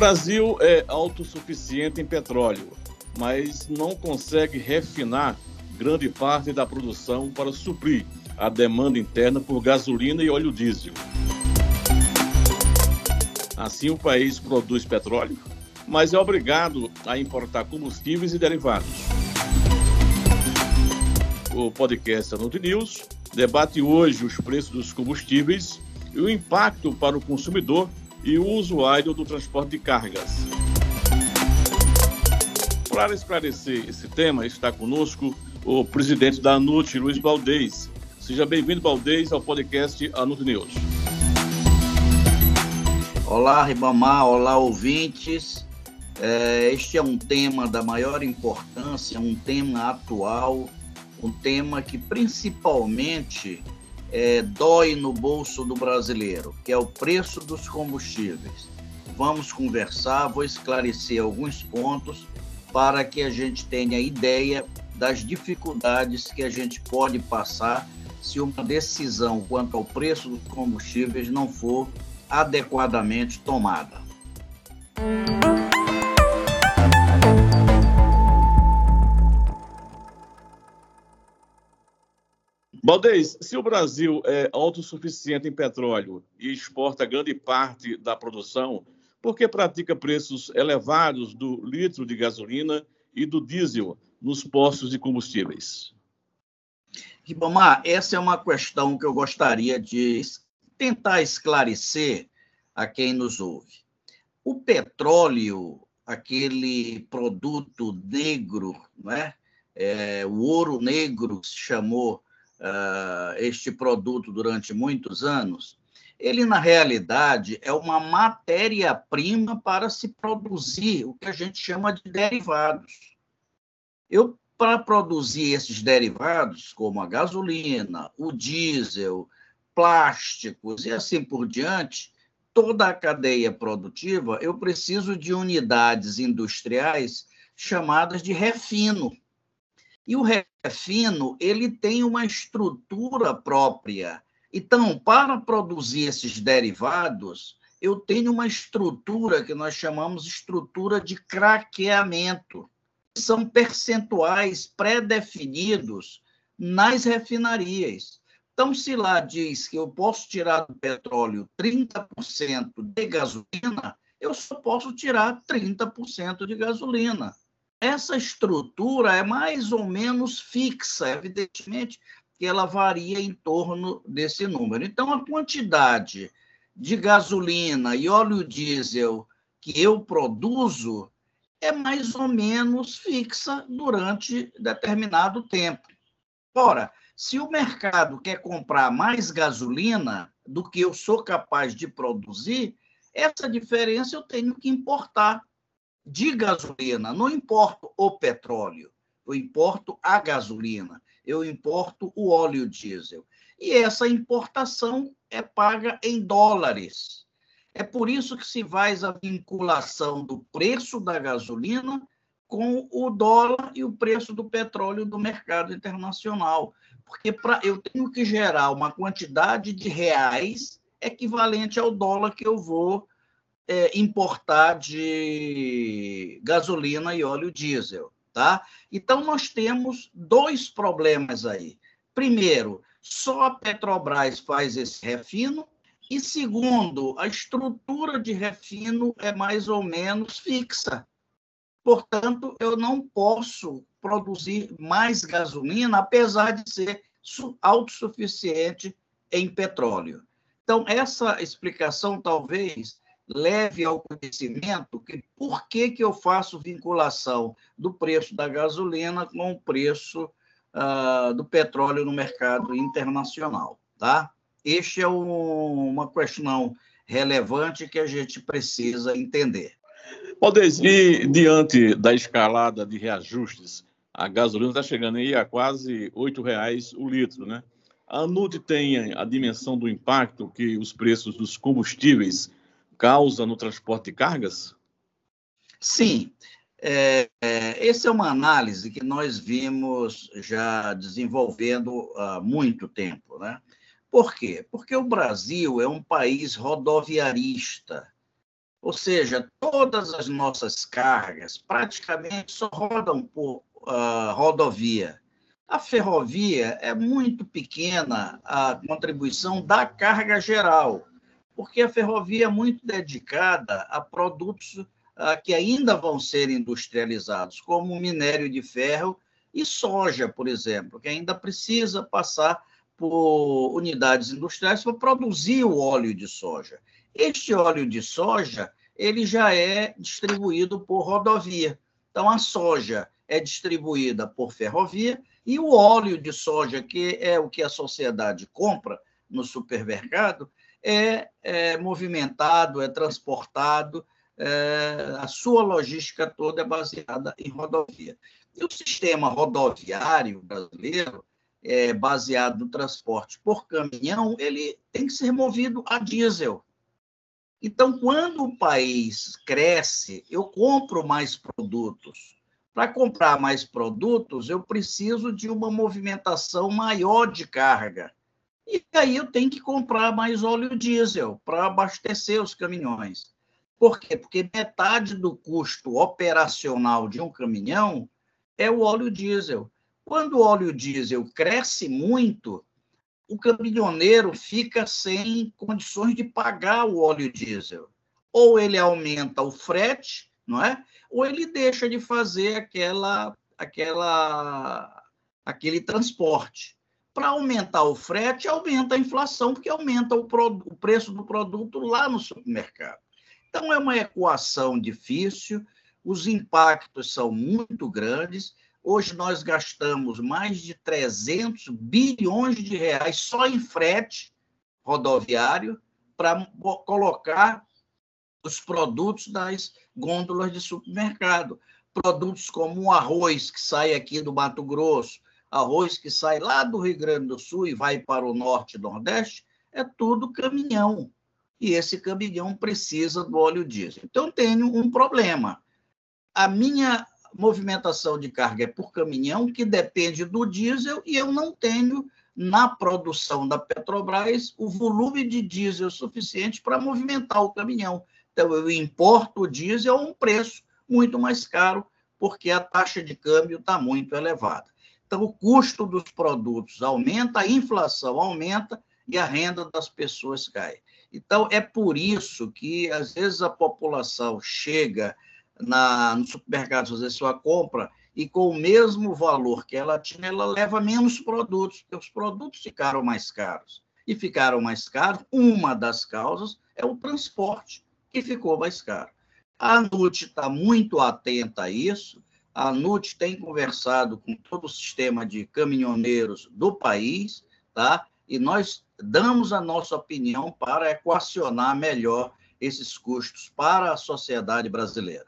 Brasil é autossuficiente em petróleo, mas não consegue refinar grande parte da produção para suprir a demanda interna por gasolina e óleo diesel. Assim, o país produz petróleo, mas é obrigado a importar combustíveis e derivados. O podcast Anut News debate hoje os preços dos combustíveis e o impacto para o consumidor e o usuário do transporte de cargas. Para esclarecer esse tema, está conosco o presidente da ANUT, Luiz Baldez. Seja bem-vindo, Baldez, ao podcast ANUT News. Olá, Ribamar, olá, ouvintes. É, este é um tema da maior importância, um tema atual, um tema que principalmente é, dói no bolso do brasileiro, que é o preço dos combustíveis. Vamos conversar, vou esclarecer alguns pontos para que a gente tenha ideia das dificuldades que a gente pode passar se uma decisão quanto ao preço dos combustíveis não for adequadamente tomada. Valdez, se o Brasil é autossuficiente em petróleo e exporta grande parte da produção, por que pratica preços elevados do litro de gasolina e do diesel nos postos de combustíveis? Ribamar, essa é uma questão que eu gostaria de tentar esclarecer a quem nos ouve. O petróleo, aquele produto negro, né? É, o ouro negro se chamou uh, este produto durante muitos anos, ele, na realidade, é uma matéria-prima para se produzir o que a gente chama de derivados. Eu, para produzir esses derivados, como a gasolina, o diesel, plásticos e assim por diante, toda a cadeia produtiva, eu preciso de unidades industriais chamadas de refino. E o refino, ele tem uma estrutura própria. Então, para produzir esses derivados, eu tenho uma estrutura que nós chamamos estrutura de craqueamento. São percentuais pré-definidos nas refinarias. Então, se lá diz que eu posso tirar do petróleo 30% de gasolina, eu só posso tirar 30% de gasolina. Essa estrutura é mais ou menos fixa, evidentemente que ela varia em torno desse número. Então, a quantidade de gasolina e óleo diesel que eu produzo é mais ou menos fixa durante determinado tempo. Ora, se o mercado quer comprar mais gasolina do que eu sou capaz de produzir, essa diferença eu tenho que importar de gasolina, não importo o petróleo, eu importo a gasolina, eu importo o óleo diesel. E essa importação é paga em dólares. É por isso que se faz a vinculação do preço da gasolina com o dólar e o preço do petróleo do mercado internacional. Porque pra, eu tenho que gerar uma quantidade de reais equivalente ao dólar que eu vou é, importar de gasolina e óleo diesel. Tá? Então, nós temos dois problemas aí. Primeiro, só a Petrobras faz esse refino, e segundo, a estrutura de refino é mais ou menos fixa. Portanto, eu não posso produzir mais gasolina, apesar de ser autossuficiente em petróleo. Então, essa explicação talvez leve ao conhecimento que por que, que eu faço vinculação do preço da gasolina com o preço uh, do petróleo no mercado internacional, tá? Este é um, uma questão relevante que a gente precisa entender. Valdez, e diante da escalada de reajustes, a gasolina está chegando aí a quase R$ reais o litro, né? A ANUD tem a dimensão do impacto que os preços dos combustíveis causa no transporte de cargas? Sim. É, é, essa é uma análise que nós vimos já desenvolvendo há muito tempo. Né? Por quê? Porque o Brasil é um país rodoviarista. Ou seja, todas as nossas cargas praticamente só rodam por uh, rodovia. A ferrovia é muito pequena a contribuição da carga geral, porque a ferrovia é muito dedicada a produtos uh, que ainda vão ser industrializados, como minério de ferro e soja, por exemplo, que ainda precisa passar por unidades industriais para produzir o óleo de soja. Este óleo de soja, ele já é distribuído por rodovia. Então, a soja é distribuída por ferrovia e o óleo de soja, que é o que a sociedade compra no supermercado, é, é movimentado, é transportado, é, a sua logística toda é baseada em rodovia. E o sistema rodoviário brasileiro, é, baseado no transporte por caminhão, ele tem que ser movido a diesel. Então, quando o país cresce, eu compro mais produtos. Para comprar mais produtos, eu preciso de uma movimentação maior de carga. E aí eu tenho que comprar mais óleo diesel para abastecer os caminhões. Por quê? Porque metade do custo operacional de um caminhão é o óleo diesel. Quando o óleo diesel cresce muito, o caminhoneiro fica sem condições de pagar o óleo diesel. Ou ele aumenta o frete, não é? Ou ele deixa de fazer aquela, aquela, aquele transporte. Para aumentar o frete, aumenta a inflação, porque aumenta o, o preço do produto lá no supermercado. Então, é uma equação difícil, os impactos são muito grandes Hoje nós gastamos mais de 300 bilhões de reais só em frete rodoviário para colocar os produtos das gôndolas de supermercado. Produtos como o arroz que sai aqui do Mato Grosso, arroz que sai lá do Rio Grande do Sul e vai para o norte e nordeste, é tudo caminhão. E esse caminhão precisa do óleo diesel. Então, tenho um problema. A minha movimentação de carga é por caminhão, que depende do diesel, e eu não tenho na produção da Petrobras o volume de diesel suficiente para movimentar o caminhão. Então, eu importo o diesel a um preço muito mais caro, porque a taxa de câmbio está muito elevada. Então, o custo dos produtos aumenta, a inflação aumenta e a renda das pessoas cai. Então, é por isso que, às vezes, a população chega na, no supermercado fazer sua compra e com o mesmo valor que ela tinha, ela leva menos produtos, porque os produtos ficaram mais caros. E ficaram mais caros, uma das causas é o transporte, que ficou mais caro. A NUT está muito atenta a isso, a NUT tem conversado com todo o sistema de caminhoneiros do país, tá? e nós damos a nossa opinião para equacionar melhor esses custos para a sociedade brasileira.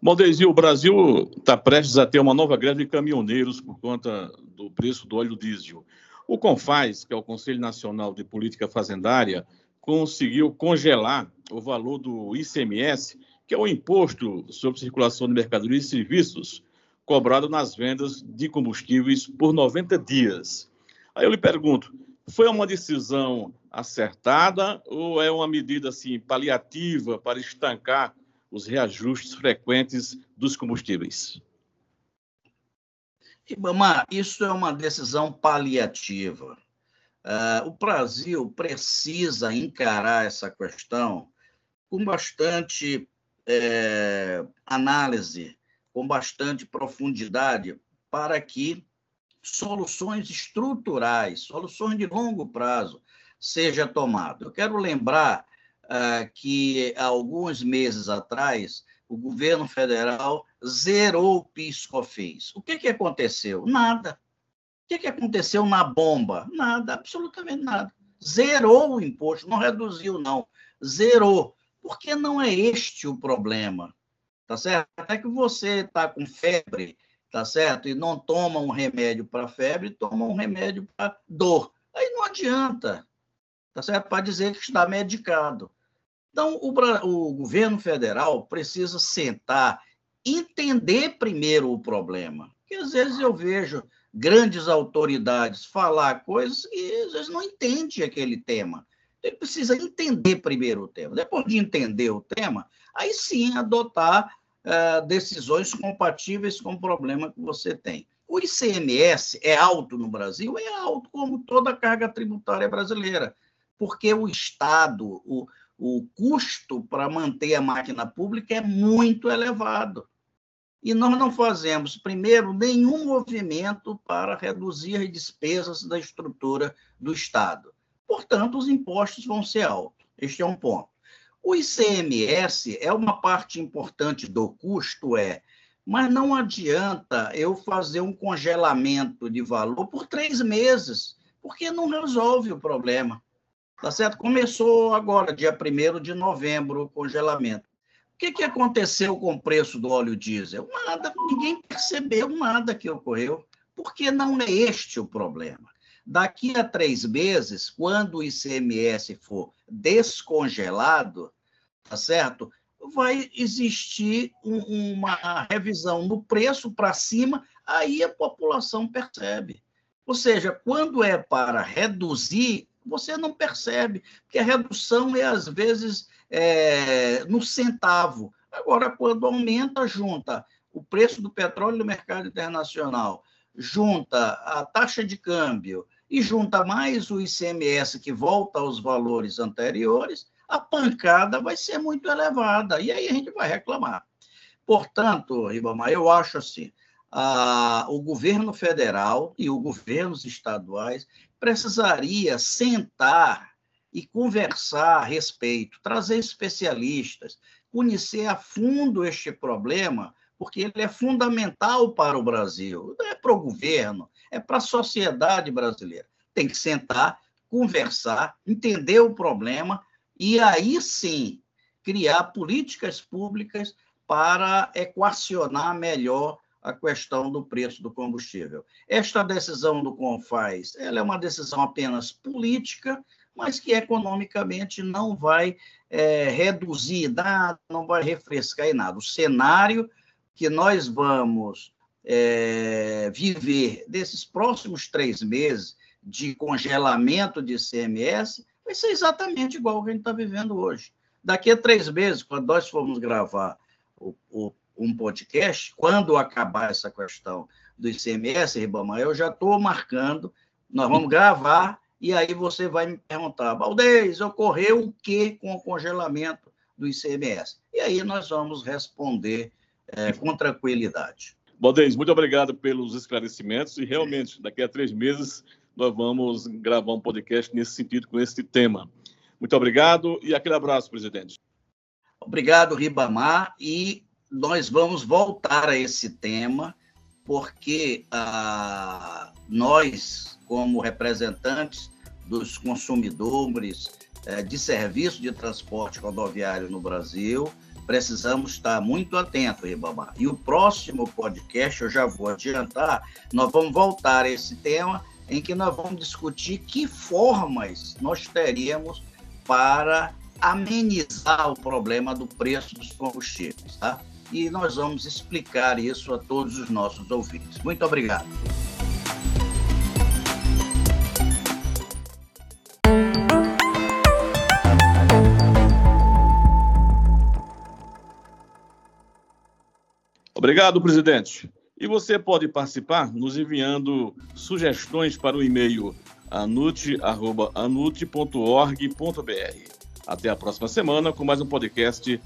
Bom, Deise, o Brasil está prestes a ter uma nova greve de caminhoneiros por conta do preço do óleo diesel. O CONFAS, que é o Conselho Nacional de Política Fazendária, conseguiu congelar o valor do ICMS, que é o Imposto sobre Circulação de Mercadorias e Serviços, cobrado nas vendas de combustíveis por 90 dias. Aí eu lhe pergunto, foi uma decisão acertada ou é uma medida assim paliativa para estancar os reajustes frequentes dos combustíveis? Ibama, isso é uma decisão paliativa. Uh, o Brasil precisa encarar essa questão com bastante é, análise, com bastante profundidade, para que soluções estruturais, soluções de longo prazo, seja tomado. Eu quero lembrar ah, que alguns meses atrás o governo federal zerou o PIS/COFINS. O que, que aconteceu? Nada. O que, que aconteceu na bomba? Nada, absolutamente nada. Zerou o imposto, não reduziu, não. Zerou. Porque não é este o problema. Tá certo? Até que você está com febre, tá certo? E não toma um remédio para febre, toma um remédio para dor. Aí não adianta tá certo? Para dizer que está medicado. Então, o, o governo federal precisa sentar, entender primeiro o problema. Porque às vezes eu vejo grandes autoridades falar coisas e às vezes não entende aquele tema. Ele precisa entender primeiro o tema. Depois de entender o tema, aí sim adotar uh, decisões compatíveis com o problema que você tem. O ICMS é alto no Brasil? É alto, como toda a carga tributária brasileira, porque o Estado, o, o custo para manter a máquina pública é muito elevado. E nós não fazemos, primeiro, nenhum movimento para reduzir as despesas da estrutura do Estado. Portanto, os impostos vão ser altos. Este é um ponto. O ICMS é uma parte importante do custo, é, mas não adianta eu fazer um congelamento de valor por três meses, porque não resolve o problema. Tá certo? Começou agora, dia 1 de novembro, o congelamento que, que aconteceu com o preço do óleo diesel? Nada, ninguém percebeu nada que ocorreu, porque não é este o problema. Daqui a três meses, quando o ICMS for descongelado, tá certo? Vai existir um, uma revisão no preço para cima, aí a população percebe. Ou seja, quando é para reduzir, você não percebe, porque a redução é, às vezes, é, no centavo. Agora, quando aumenta, junta o preço do petróleo no mercado internacional, junta a taxa de câmbio e junta mais o ICMS que volta aos valores anteriores, a pancada vai ser muito elevada. E aí a gente vai reclamar. Portanto, Ribamar, eu acho assim, a, o governo federal e os governos estaduais precisaria sentar e conversar a respeito, trazer especialistas, conhecer a fundo este problema, porque ele é fundamental para o Brasil, não é para o governo, é para a sociedade brasileira. Tem que sentar, conversar, entender o problema e aí sim criar políticas públicas para equacionar melhor a questão do preço do combustível. Esta decisão do CONFAS ela é uma decisão apenas política, mas que economicamente não vai é, reduzir nada, não vai refrescar em nada. O cenário que nós vamos é, viver desses próximos três meses de congelamento de CMS vai ser exatamente igual ao que a gente está vivendo hoje. Daqui a três meses, quando nós formos gravar o, o, um podcast, quando acabar essa questão do ICMS, Ribamar, eu já estou marcando, nós vamos gravar e aí você vai me perguntar, Valdez, ocorreu o que com o congelamento do ICMS? E aí nós vamos responder é, com tranquilidade. Valdez, muito obrigado pelos esclarecimentos e realmente, daqui a três meses, nós vamos gravar um podcast nesse sentido, com esse tema. Muito obrigado e aquele abraço, presidente. Obrigado, Ribamar, e nós vamos voltar a esse tema, porque ah, nós, como representantes dos consumidores é, de serviço de transporte rodoviário no Brasil. Precisamos estar muito atentos, Ribamar. E o próximo podcast, eu já vou adiantar, nós vamos voltar a esse tema em que nós vamos discutir que formas nós teríamos para amenizar o problema do preço dos combustíveis, tá? E nós vamos explicar isso a todos os nossos ouvintes. Muito obrigado. Obrigado, presidente. E você pode participar nos enviando sugestões para o e-mail anute.org.br. Até a próxima semana com mais um podcast.